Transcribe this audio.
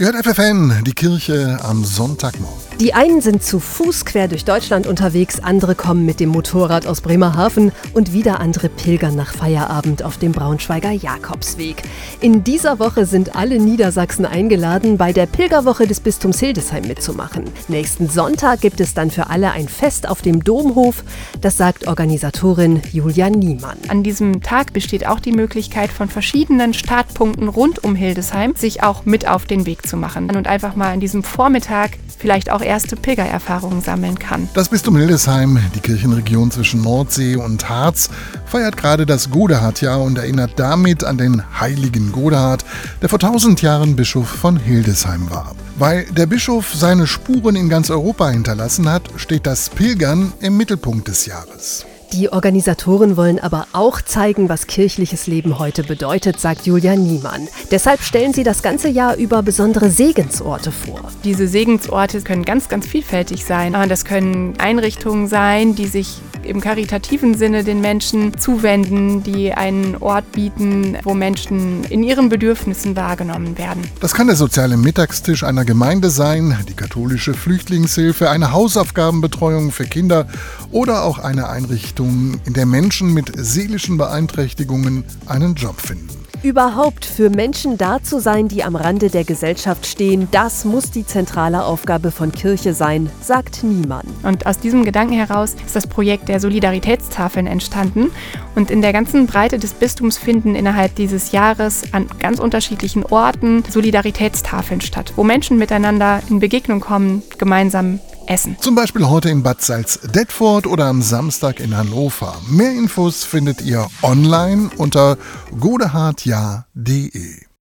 Ihr hört FFN, die Kirche am Sonntagmorgen. Die einen sind zu Fuß quer durch Deutschland unterwegs, andere kommen mit dem Motorrad aus Bremerhaven und wieder andere pilgern nach Feierabend auf dem Braunschweiger Jakobsweg. In dieser Woche sind alle Niedersachsen eingeladen, bei der Pilgerwoche des Bistums Hildesheim mitzumachen. Nächsten Sonntag gibt es dann für alle ein Fest auf dem Domhof. Das sagt Organisatorin Julia Niemann. An diesem Tag besteht auch die Möglichkeit, von verschiedenen Startpunkten rund um Hildesheim sich auch mit auf den Weg zu machen und einfach mal an diesem Vormittag vielleicht auch erste Pilgererfahrungen sammeln kann. Das Bistum Hildesheim, die Kirchenregion zwischen Nordsee und Harz, feiert gerade das Godehard-Jahr und erinnert damit an den heiligen Godehard, der vor tausend Jahren Bischof von Hildesheim war. Weil der Bischof seine Spuren in ganz Europa hinterlassen hat, steht das Pilgern im Mittelpunkt des Jahres. Die Organisatoren wollen aber auch zeigen, was kirchliches Leben heute bedeutet, sagt Julia Niemann. Deshalb stellen sie das ganze Jahr über besondere Segensorte vor. Diese Segensorte können ganz, ganz vielfältig sein. Das können Einrichtungen sein, die sich im karitativen Sinne den Menschen zuwenden, die einen Ort bieten, wo Menschen in ihren Bedürfnissen wahrgenommen werden. Das kann der soziale Mittagstisch einer Gemeinde sein, die katholische Flüchtlingshilfe, eine Hausaufgabenbetreuung für Kinder oder auch eine Einrichtung, in der Menschen mit seelischen Beeinträchtigungen einen Job finden. Überhaupt für Menschen da zu sein, die am Rande der Gesellschaft stehen, das muss die zentrale Aufgabe von Kirche sein, sagt Niemann. Und aus diesem Gedanken heraus ist das Projekt der Solidaritätstafeln entstanden. Und in der ganzen Breite des Bistums finden innerhalb dieses Jahres an ganz unterschiedlichen Orten Solidaritätstafeln statt, wo Menschen miteinander in Begegnung kommen, gemeinsam essen. Zum Beispiel heute in Bad Salz-Detford oder am Samstag in Hannover. Mehr Infos findet ihr online unter godehardjahr.de.